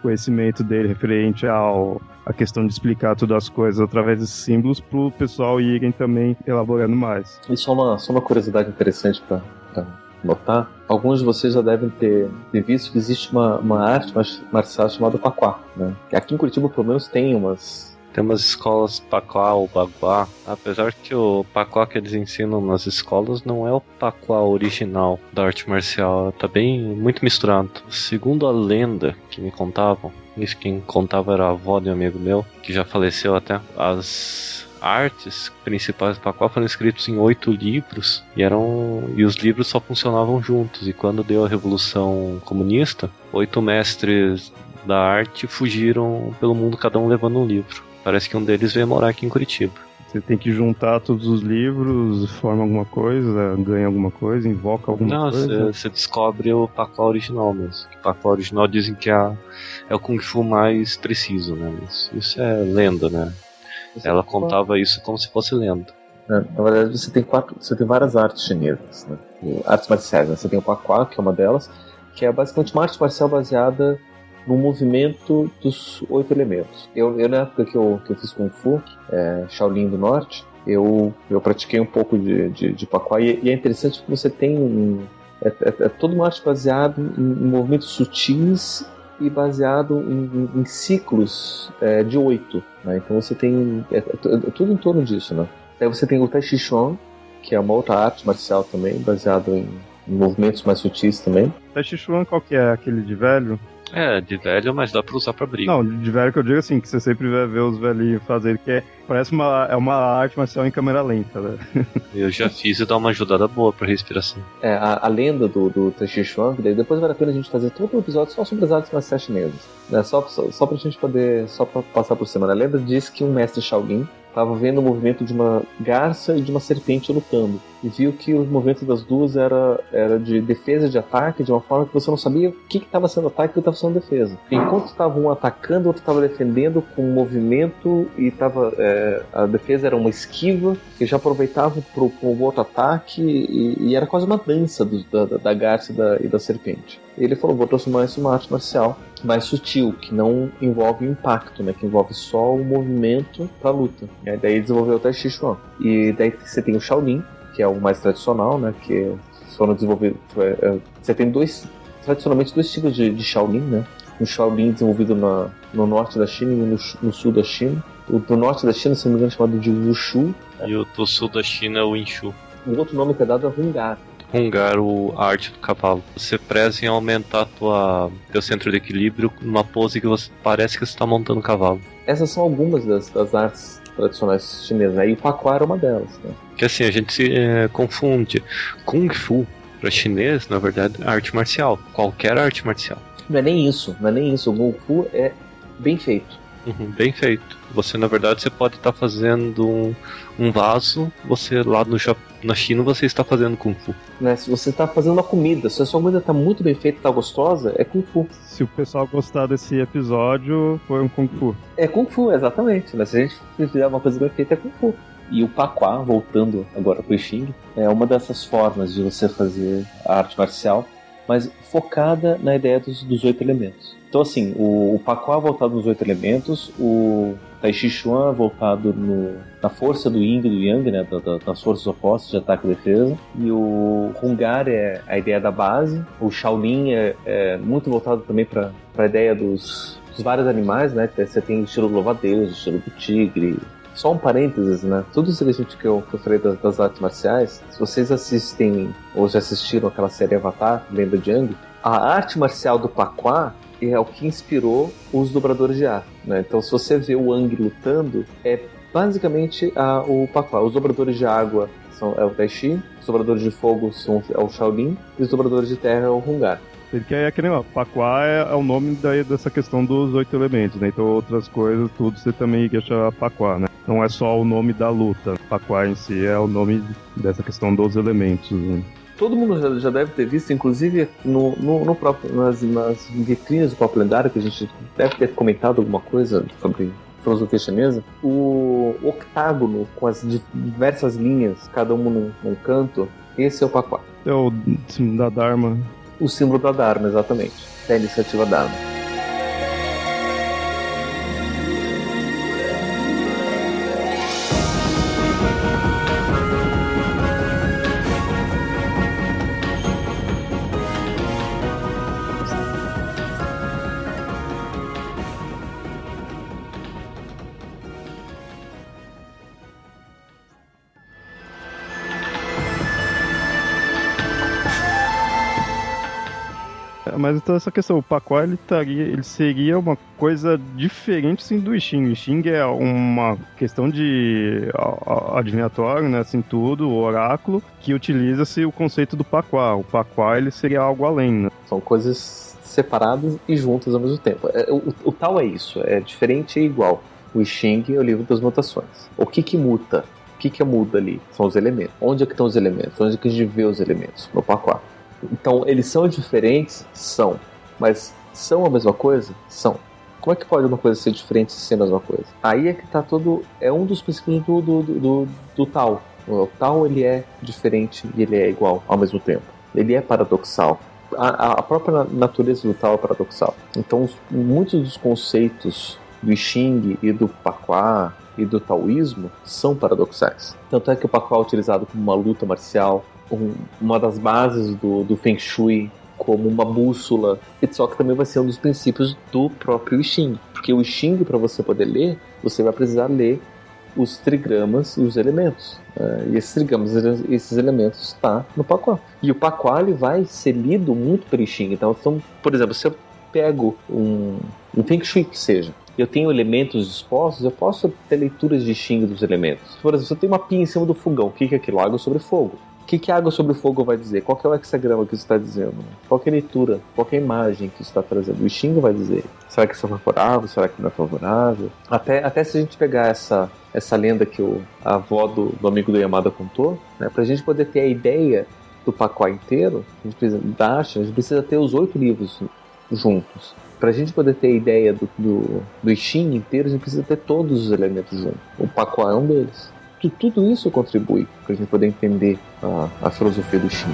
conhecimento dele referente ao a questão de explicar todas as coisas através desses símbolos para o pessoal irem também elaborando mais.
E só uma, só uma curiosidade interessante para notar. Alguns de vocês já devem ter, ter visto que existe uma, uma arte marcial chamada Paquá. Né? Aqui em Curitiba, pelo menos, tem umas
tem umas escolas Paquá ou Baguá, apesar que o Paquá que eles ensinam nas escolas não é o Paquá original da arte marcial, tá bem muito misturado. Segundo a lenda que me contavam, isso quem contava era a avó de um amigo meu, que já faleceu até, as artes principais do Paquá foram escritos em oito livros e eram e os livros só funcionavam juntos. E quando deu a revolução comunista oito mestres da arte fugiram pelo mundo cada um levando um livro Parece que um deles veio morar aqui em Curitiba.
Você tem que juntar todos os livros, forma alguma coisa, ganha alguma coisa, invoca alguma
Não,
coisa.
Não, você descobre o pacó original mesmo. O pacó original dizem que é, é o Kung Fu mais preciso, né? Mas isso é lenda, né? Você Ela contava isso como se fosse lenda.
É, na verdade, você tem quatro, você tem várias artes chinesas, né? Artes marciais, né? Você tem o Paquá, que é uma delas, que é basicamente uma arte marcial baseada no movimento dos oito elementos. Eu, eu na época que eu, que eu fiz Kung Fu, é, Shaolin do Norte, eu, eu pratiquei um pouco de, de, de e, e é interessante que você tem um. É, é, é toda uma arte baseada em, em, movimentos sutis e baseado em, em, em ciclos é, de oito. Né? Então você tem. É, é, é, tudo em torno disso. Né? Aí você tem o Tai Chi Chuan, que é uma outra arte marcial também, baseado em, em movimentos mais sutis também.
Tai Chi Chuan, qual que é? Aquele de velho?
É, de velho, mas dá pra usar pra briga.
Não, de velho que eu digo assim, que você sempre vai ver os velhinhos fazer, que é, parece uma, é uma arte marcial em câmera lenta, né?
Eu já fiz e dá uma ajudada boa pra respiração.
É, a, a lenda do, do Tai Chi Chuan, depois vale a pena a gente fazer todo um episódio só sobre as artes marciais chinesas. Né? Só, só, só pra gente poder, só pra passar por cima. A lenda diz que um mestre Shaolin estava vendo o movimento de uma garça e de uma serpente lutando e viu que o movimento das duas era, era de defesa e de ataque de uma forma que você não sabia o que estava sendo ataque e o que estava sendo defesa. Enquanto estava um atacando, o outro estava defendendo com movimento e estava é, a defesa era uma esquiva que já aproveitava para o outro ataque e, e, era quase uma dança do, da, da garça e da, e da serpente. Ele falou, vou transformar isso numa arte marcial mais sutil, que não envolve impacto, né? Que envolve só o movimento para luta. E daí desenvolveu o Tai Chi Chuan. E daí você tem o Shaolin, que é o mais tradicional, né? Que foram desenvolvidos. É, é, você tem dois, tradicionalmente, dois tipos de, de Shaolin, né? Um Shaolin desenvolvido na, no norte da China e no, no sul da China. O do norte da China, se não me engano, é chamado de Wushu.
E o do sul da China é o Inshu.
O outro nome que é dado é Hungar.
Hungar, o, a arte do cavalo. Você preza em aumentar tua, teu centro de equilíbrio numa pose que você parece que você está montando um cavalo.
Essas são algumas das, das artes tradicionais chinesas. Aí o Pakua era uma delas. Né?
Que assim, a gente se é, confunde. Kung Fu, para chinês, na verdade, é arte marcial. Qualquer arte marcial.
Não é nem isso, não é nem isso. O Kung Fu é bem feito.
Uhum, bem feito. Você, na verdade, você pode estar tá fazendo um, um, vaso, você lá no, na China você está fazendo Kung Fu.
Né, se você está fazendo uma comida, se a sua comida está muito bem feita, está gostosa, é Kung Fu.
Se o pessoal gostar desse episódio, foi um Kung Fu.
É Kung Fu, exatamente. Né? Se a gente fizer uma coisa bem feita, é Kung Fu. E o Paquá, voltando agora para o Xing, é uma dessas formas de você fazer a arte marcial, mas focada na ideia dos, dos oito elementos. Então, assim, o, o Paquá voltado nos oito elementos, o Tai Chi Chuan voltado no, na força do Yin e do Yang, né, da, da, das forças opostas de ataque e defesa, e o Hungar é a ideia da base, o Shaolin é, é muito voltado também para a ideia dos, dos, vários animais, né, você tem o estilo do louva-a-Deus, o estilo do tigre, só um parênteses, né? Tudo isso que a gente que eu, que eu falei das, das, artes marciais, se vocês assistem ou já assistiram aquela série Avatar, Lenda de Yang, a arte marcial do Paquá é o que inspirou os dobradores de ar. Né? Então, se você vê o Ang lutando, é basicamente a, o Paquá. Os dobradores de água são é o Tai Chi, os dobradores de fogo são é o Shaolin e os dobradores de terra é o Hungar.
Porque é que nem, ó, Paquá é, é, o nome daí dessa questão dos oito elementos, né? Então outras coisas, tudo você também ia chamar Paquá, né? Não é só o nome da luta. Paquá em si é o nome dessa questão dos elementos. Né?
todo mundo já, deve ter visto, inclusive no, no, no próprio, nas, nas vitrines do próprio lendário, que a gente deve ter comentado alguma coisa sobre filosofia chinesa, o octágono com as diversas linhas, cada uma num, num canto, esse é o Paquá.
É o símbolo da Dharma.
O símbolo da Dharma, exatamente. Da iniciativa Dharma.
Mas então essa questão, o Pacuá ele, taria, ele seria uma coisa diferente assim, do Xing. O Xing é uma questão de adivinhatório, né, assim tudo, o oráculo, que utiliza-se o conceito do Pacuá. O Pacuá ele seria algo além, né?
São coisas separadas e juntas ao mesmo tempo. É, o, o tal é isso, é diferente e igual. O Xing é o livro das mutações. O que que muta? O que que muda ali? São os elementos. Onde é que estão os elementos? Onde é que a gente vê os elementos? No Pacuá. Então, eles são diferentes? São. Mas são a mesma coisa? São. Como é que pode uma coisa ser diferente e ser a mesma coisa? Aí é que tá todo. É um dos princípios do, do, do, do tal. O tal ele é diferente e ele é igual ao mesmo tempo. Ele é paradoxal. A, a própria natureza do tal é paradoxal. Então, muitos dos conceitos do Xing e do Paquá e do taoísmo são paradoxais. Tanto é que o Pakua é utilizado como uma luta marcial, um, uma das bases do, do Feng Shui, como uma bússola, só que também vai ser um dos princípios do próprio I Ching. Porque o I Ching, para você poder ler, você vai precisar ler os trigramas e os elementos. Uh, e esses trigramas e esses elementos está no Pacuá. E o Pacuá vai ser lido muito pelo I Ching. Então, então, por exemplo, se eu pego um, um Feng Shui que seja, eu tenho elementos dispostos, eu posso ter leituras de Xing dos elementos. Por exemplo, se eu tenho uma pia em cima do fogão, o que é aquilo? Água sobre fogo. O que, que água sobre fogo vai dizer? Qual é o hexagrama que isso está dizendo? Qual é a leitura? Qual é a imagem que isso está trazendo? O Xing vai dizer. Será que isso é favorável? Será que não é favorável? Até, até se a gente pegar essa, essa lenda que o, a avó do, do amigo do Yamada contou, né, para a gente poder ter a ideia do pacote inteiro, a gente precisa, da a gente precisa ter os oito livros juntos. Para a gente poder ter a ideia do, do, do inteiro, a gente precisa ter todos os elementos juntos. O Pacoá é um deles. Tudo isso contribui para a gente poder entender a, a filosofia do Shin.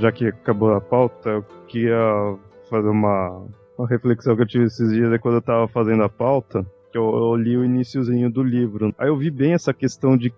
já que acabou a pauta, eu queria fazer uma, uma reflexão que eu tive esses dias é quando eu tava fazendo a pauta. Que eu, eu li o iníciozinho do livro. Aí eu vi bem essa questão de,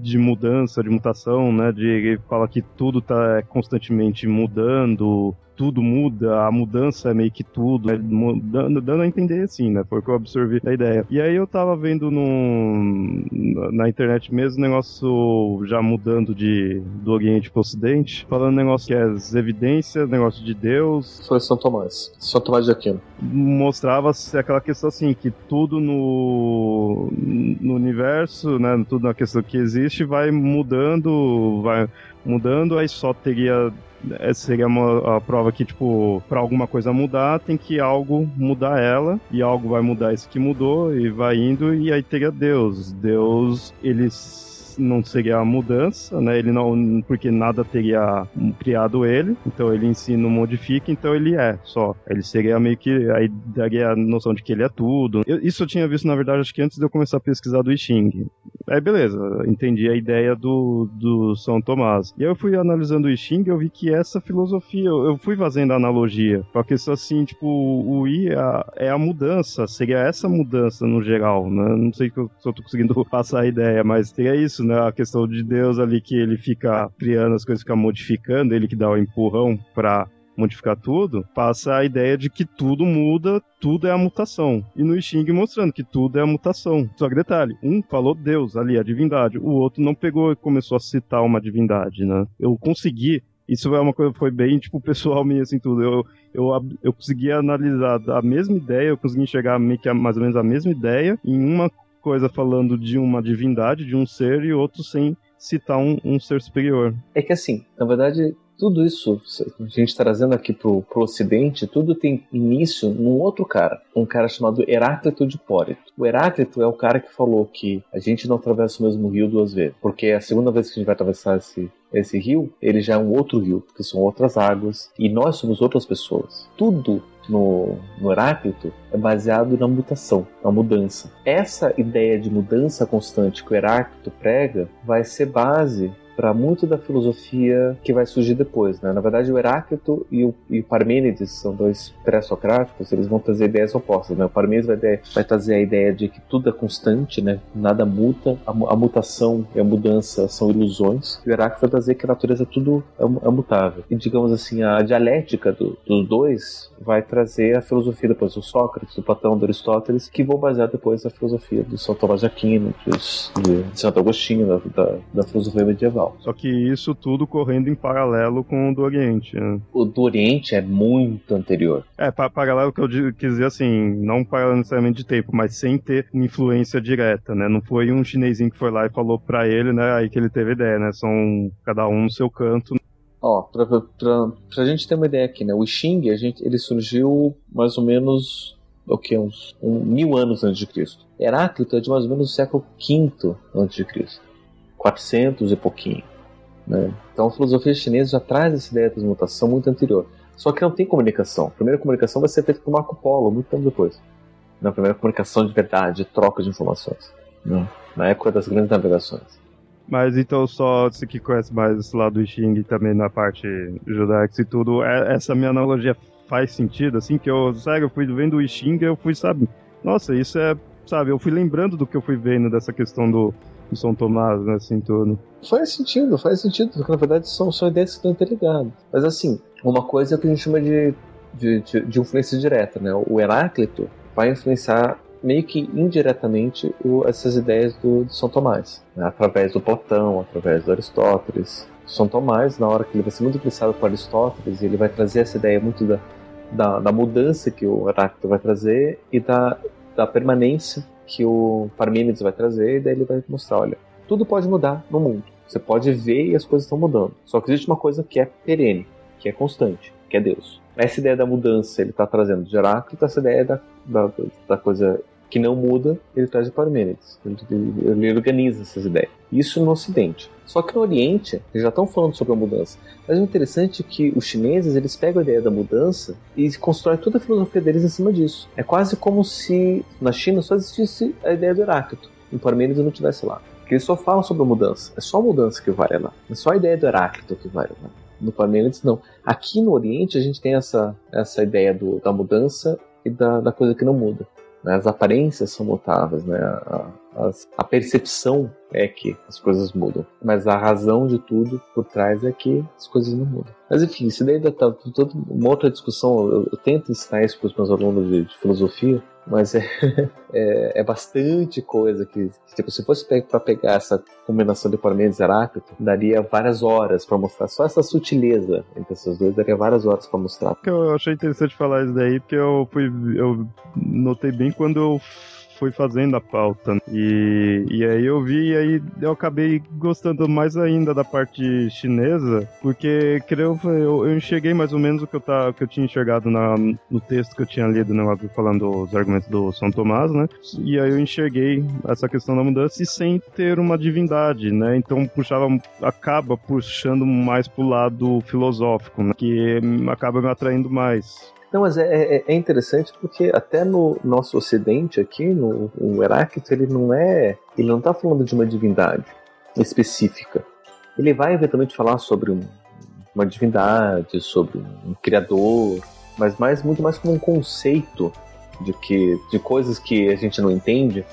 de mudança, de mutação, né? De ele fala que tudo tá constantemente mudando, tudo muda, a mudança é meio que tudo, né? dando, dando a entender assim, né? Foi o que eu absorvi da ideia. E aí eu tava vendo no, na internet mesmo negócio já mudando de, do Oriente pro Ocidente, falando negócio que é as evidências, negócio de Deus.
Foi São Tomás, São Tomás de Aquino.
Mostrava aquela questão assim, que tudo no, no universo, né? Tudo na questão que existe vai mudando, vai mudando, aí só teria essa seria uma, a prova que, tipo, para alguma coisa mudar, tem que algo mudar ela, e algo vai mudar isso que mudou, e vai indo, e aí teria Deus. Deus, eles não seria a mudança, né? Ele não, porque nada teria criado ele, então ele em si não modifica, então ele é só. Ele seria meio que aí daria a noção de que ele é tudo. Eu, isso eu tinha visto na verdade acho que antes de eu começar a pesquisar do I Ching. Aí beleza, entendi a ideia do, do São Tomás. E aí eu fui analisando o I Ching e eu vi que essa filosofia, eu, eu fui fazendo analogia, porque isso assim, tipo, o I é a, é a mudança, seria essa mudança no geral, né? Não sei se eu, se eu tô conseguindo passar a ideia, mas teria isso, né? A questão de Deus ali que ele fica criando as coisas, fica modificando, ele que dá o empurrão para modificar tudo, passa a ideia de que tudo muda, tudo é a mutação. E no Xing mostrando que tudo é a mutação. Só que detalhe, um falou Deus ali, a divindade, o outro não pegou e começou a citar uma divindade, né? Eu consegui isso é uma coisa foi bem tipo pessoal minha assim tudo. Eu, eu, eu consegui analisar a mesma ideia, eu consegui enxergar meio que a, mais ou menos a mesma ideia em uma coisa falando de uma divindade, de um ser, e outro sem citar um, um ser superior.
É que assim, na verdade, tudo isso, a gente trazendo aqui pro, pro ocidente, tudo tem início num outro cara, um cara chamado Heráclito de Póreto. O Heráclito é o cara que falou que a gente não atravessa o mesmo rio duas vezes, porque a segunda vez que a gente vai atravessar esse, esse rio, ele já é um outro rio, porque são outras águas, e nós somos outras pessoas. Tudo no, no Heráclito é baseado na mutação, na mudança. Essa ideia de mudança constante que o Heráclito prega vai ser base para muito da filosofia que vai surgir depois. Né? Na verdade, o Heráclito e o, e o Parmênides são dois pré-socráticos, eles vão trazer ideias opostas. Né? O Parmênides vai, vai, trazer a ideia de que tudo é constante, né? nada muta, a, a, mutação e a mudança são ilusões. E o Heráclito vai trazer que a natureza tudo é, é mutável. E, digamos assim, a dialética do, dos dois vai trazer a filosofia depois do Sócrates, do Platão, do Aristóteles, que vão basear depois a filosofia do São Tomás de Aquino, de, de Santo Agostinho, da, da, da filosofia medieval.
Só que isso tudo correndo em paralelo com o do Oriente. Né?
O do Oriente é muito anterior.
É, pa paralelo que eu quis dizer assim, não paralelo necessariamente de tempo, mas sem ter influência direta, né? Não foi um chinesinho que foi lá e falou pra ele, né? Aí que ele teve ideia, né? São cada um no seu canto.
Ó, pra, pra, pra, pra gente ter uma ideia aqui, né? O Xing, a gente, ele surgiu mais ou menos o que uns um, mil anos antes de Cristo. Heráclito é de mais ou menos o século V antes de Cristo. 400 e pouquinho. Né? Então a filosofia chinesa já traz essa ideia da transmutação muito anterior. Só que não tem comunicação. A primeira comunicação vai ser feita por Marco Polo, muito tempo depois. Na primeira comunicação de verdade, de troca de informações. Né? Na época das grandes navegações.
Mas então só você que conhece mais esse lado do Xing também na parte judaica e tudo, é, essa minha analogia faz sentido, assim, que eu, sério, eu fui vendo o Xing eu fui, sabe, nossa, isso é, sabe, eu fui lembrando do que eu fui vendo dessa questão do, do São Tomás, né, assim, tudo.
Faz sentido, faz sentido, porque na verdade são, são ideias que estão interligadas. Mas assim, uma coisa é que a gente chama de, de, de, de influência direta, né, o Heráclito vai influenciar meio que indiretamente o, essas ideias do, do São Tomás, né? através do Platão, através do Aristóteles. São Tomás, na hora que ele vai ser muito influenciado por Aristóteles, ele vai trazer essa ideia muito da, da, da mudança que o Heráclito vai trazer e da, da permanência que o Parmênides vai trazer, e daí ele vai mostrar, olha, tudo pode mudar no mundo. Você pode ver e as coisas estão mudando. Só que existe uma coisa que é perene, que é constante, que é Deus. Essa ideia da mudança ele está trazendo de Heráclito, essa ideia da, da, da coisa que não muda, ele traz de Parmênides. Ele, organiza essas ideias. Isso no Ocidente. Só que no Oriente, eles já estão falando sobre a mudança. Mas o interessante é que os chineses, eles pegam a ideia da mudança e constroem toda a filosofia deles em cima disso. É quase como se na China só existisse a ideia do Heráclito. Em Parmênides não tivesse lá. Porque eles só falam sobre a mudança. É só a mudança que vale lá. É só a ideia do Heráclito que vale lá. No Parmênides, não. Aqui no Oriente, a gente tem essa, essa ideia do, da mudança e da, da coisa que não muda. Né? As aparências são mutáveis, né? A, a, a, percepção é que as coisas mudam, mas a razão de tudo por trás é que as coisas não mudam. Mas enfim, isso daí tá toda uma outra discussão. Eu, eu tento ensinar isso para os meus alunos de, de filosofia, mas é, é, é, bastante coisa que, tipo, se fosse para pegar essa combinação de Parmênides e Heráclito, daria várias horas para mostrar. Só essa sutileza entre esses dois daria várias horas para mostrar.
Eu achei interessante falar isso daí, porque eu fui, eu notei bem quando eu fui fazendo a pauta. E, e aí eu vi, e aí eu acabei gostando mais ainda da parte chinesa, porque creio, eu, eu enxerguei mais ou menos o que eu, tá, que eu tinha enxergado na, no texto que eu tinha lido, né, falando os argumentos do São Tomás, né? E aí eu enxerguei essa questão da mudança e sem ter uma divindade, né? Então puxava, acaba puxando mais pro lado filosófico, né? que acaba me atraindo mais.
Não, mas é, é, é, interessante porque até no nosso ocidente aqui, no, no Heráclito, ele não é. Ele não está falando de uma divindade específica. Ele vai eventualmente falar sobre um, uma divindade, sobre um criador, mas mais, muito mais como um conceito de que de coisas que a gente não entende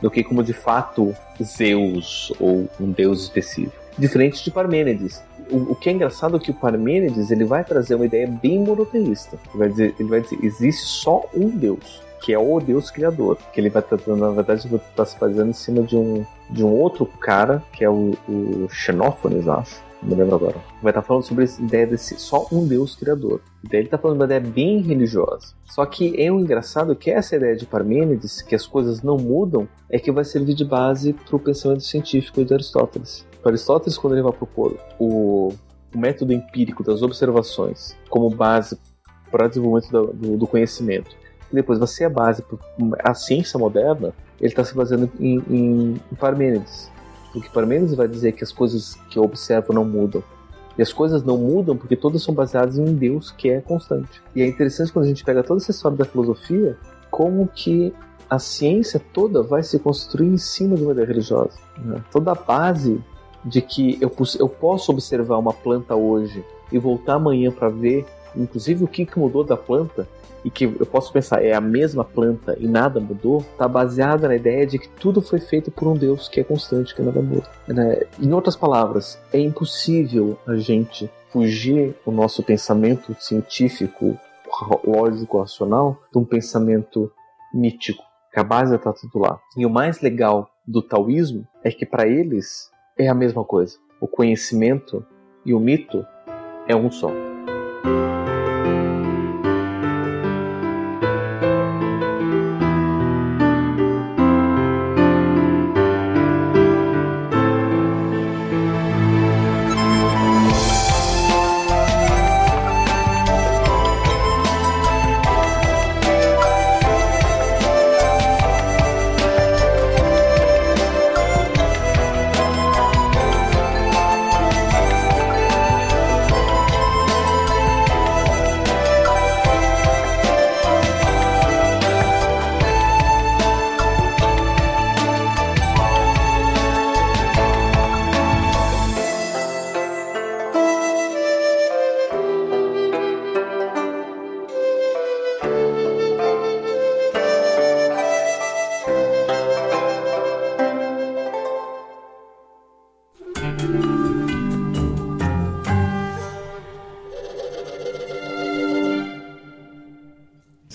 do que como de fato Zeus ou um deus específico. Diferente de Parmênides, o, o, que é engraçado é que o Parmênides ele vai trazer uma ideia bem monoteísta. Ele vai dizer, ele vai dizer existe só um Deus, que é o Deus Criador. Que ele vai tratando, na verdade, vai estar se fazendo em cima de um, de um outro cara, que é o, o Xenófanes, acho. Não me lembro agora. Vai estar falando sobre essa ideia desse só um Deus Criador. Daí ele está falando de uma ideia bem religiosa. Só que é um engraçado que essa ideia de Parmênides, que as coisas não mudam, é que vai servir de base para o pensamento científico de Aristóteles. Aristóteles, quando ele vai propor o, o método empírico das observações como base para o desenvolvimento do, do, do, conhecimento, e depois vai ser a base para a ciência moderna, ele está se baseando em, em, em Parmênides. Porque Parmênides vai dizer que as coisas que eu observo não mudam. E as coisas não mudam porque todas são baseadas em um Deus que é constante. E é interessante quando a gente pega toda essa história da filosofia, como que a ciência toda vai se construir em cima de uma ideia religiosa. Né? Toda a base de que eu, eu posso observar uma planta hoje e voltar amanhã para ver, inclusive, o que, que mudou da planta, e que eu posso pensar é a mesma planta e nada mudou, está baseada na ideia de que tudo foi feito por um Deus que é constante, que nada muda. Né? Em outras palavras, é impossível a gente fugir o nosso pensamento científico, lógico, racional, de um pensamento mítico, que a base está tudo lá. E o mais legal do taoísmo é que para eles é a mesma coisa. O conhecimento e o mito é um só.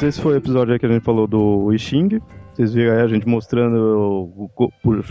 Esse foi o episódio que a gente falou do Xing. Vocês viram aí a gente mostrando,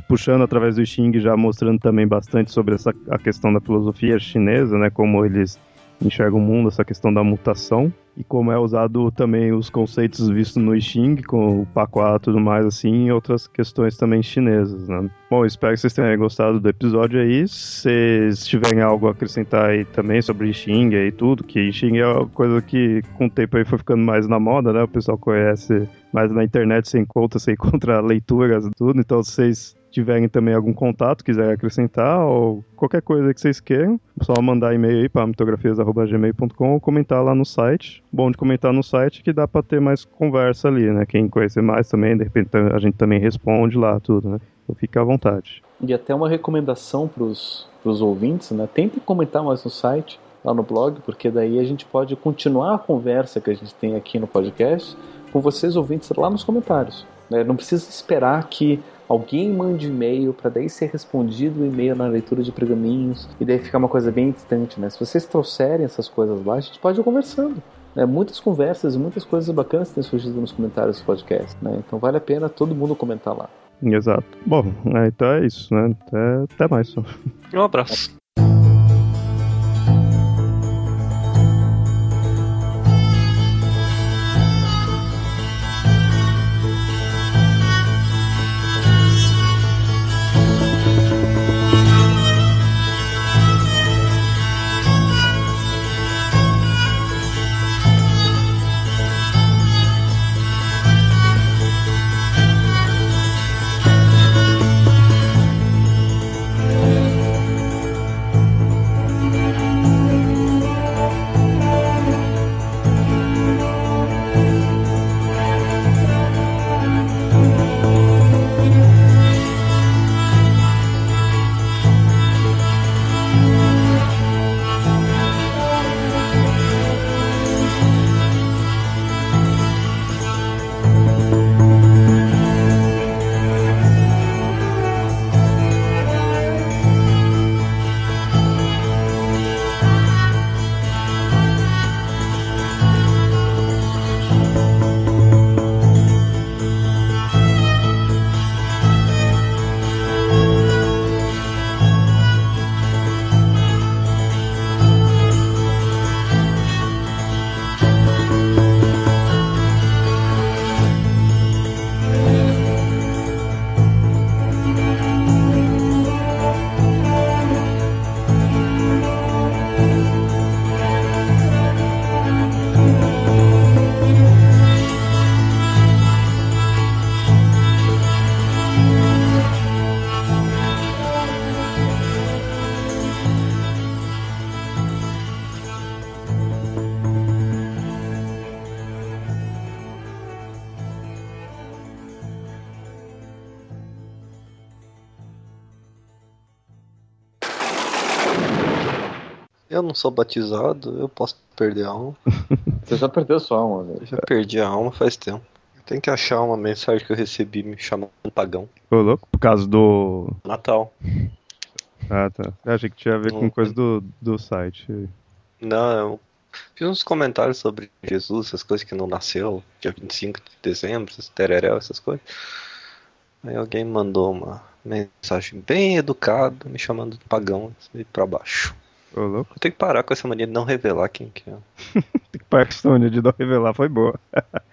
puxando através do Xing, já mostrando também bastante sobre essa, a questão da filosofia chinesa, né? Como eles enxergam o mundo, essa questão da mutação e como é usado também os conceitos vistos no I Ching, com o Paquá e tudo mais assim, e outras questões também chinesas, né? Bom, espero que vocês tenham gostado do episódio aí. Se tiverem algo a acrescentar aí também sobre I Ching e tudo, que I Ching é uma coisa que com o tempo aí foi ficando mais na moda, né? O pessoal conhece mais na internet, você encontra, você encontra leituras tudo, então vocês tiverem também algum contato, quiserem acrescentar, ou qualquer coisa que vocês queiram, é só mandar e-mail aí para mitografias.gmail.com ou comentar lá no site. Bom de comentar no site que dá para ter mais conversa ali, né? Quem conhecer mais também, de repente a gente também responde lá tudo, né? Então fica à vontade.
E até uma recomendação para os ouvintes, né? Tentem comentar mais no site, lá no blog, porque daí a gente pode continuar a conversa que a gente tem aqui no podcast com vocês ouvintes lá nos comentários. Né? Não precisa esperar que alguém mande e-mail para daí ser respondido o e-mail na leitura de pergaminhos e daí ficar uma coisa bem distante, né? Se vocês trouxerem essas coisas lá, a gente pode ir conversando. Né? Muitas conversas e muitas coisas bacanas têm surgido nos comentários do podcast, né? Então vale a pena todo mundo comentar lá.
Exato. Bom, é, então é isso, né? Até, até mais.
Um abraço. Sou batizado, eu posso perder a alma.
Você já perdeu sua alma, velho.
Já perdi a alma faz tempo. Tem que achar uma mensagem que eu recebi me chamando pagão.
Ô, louco, por causa do.
Natal.
Ah, tá. Eu achei que tinha a ver com coisa do, do site.
Não, eu fiz uns comentários sobre Jesus, essas coisas que não nasceu, dia 25 de dezembro, esses tereréu, essas coisas. Aí alguém mandou uma mensagem bem educada, me chamando de pagão, e pra baixo.
Ô, louco.
Eu tenho que parar com essa mania de não revelar quem que é.
Tem que parar com essa mania de não revelar, foi boa.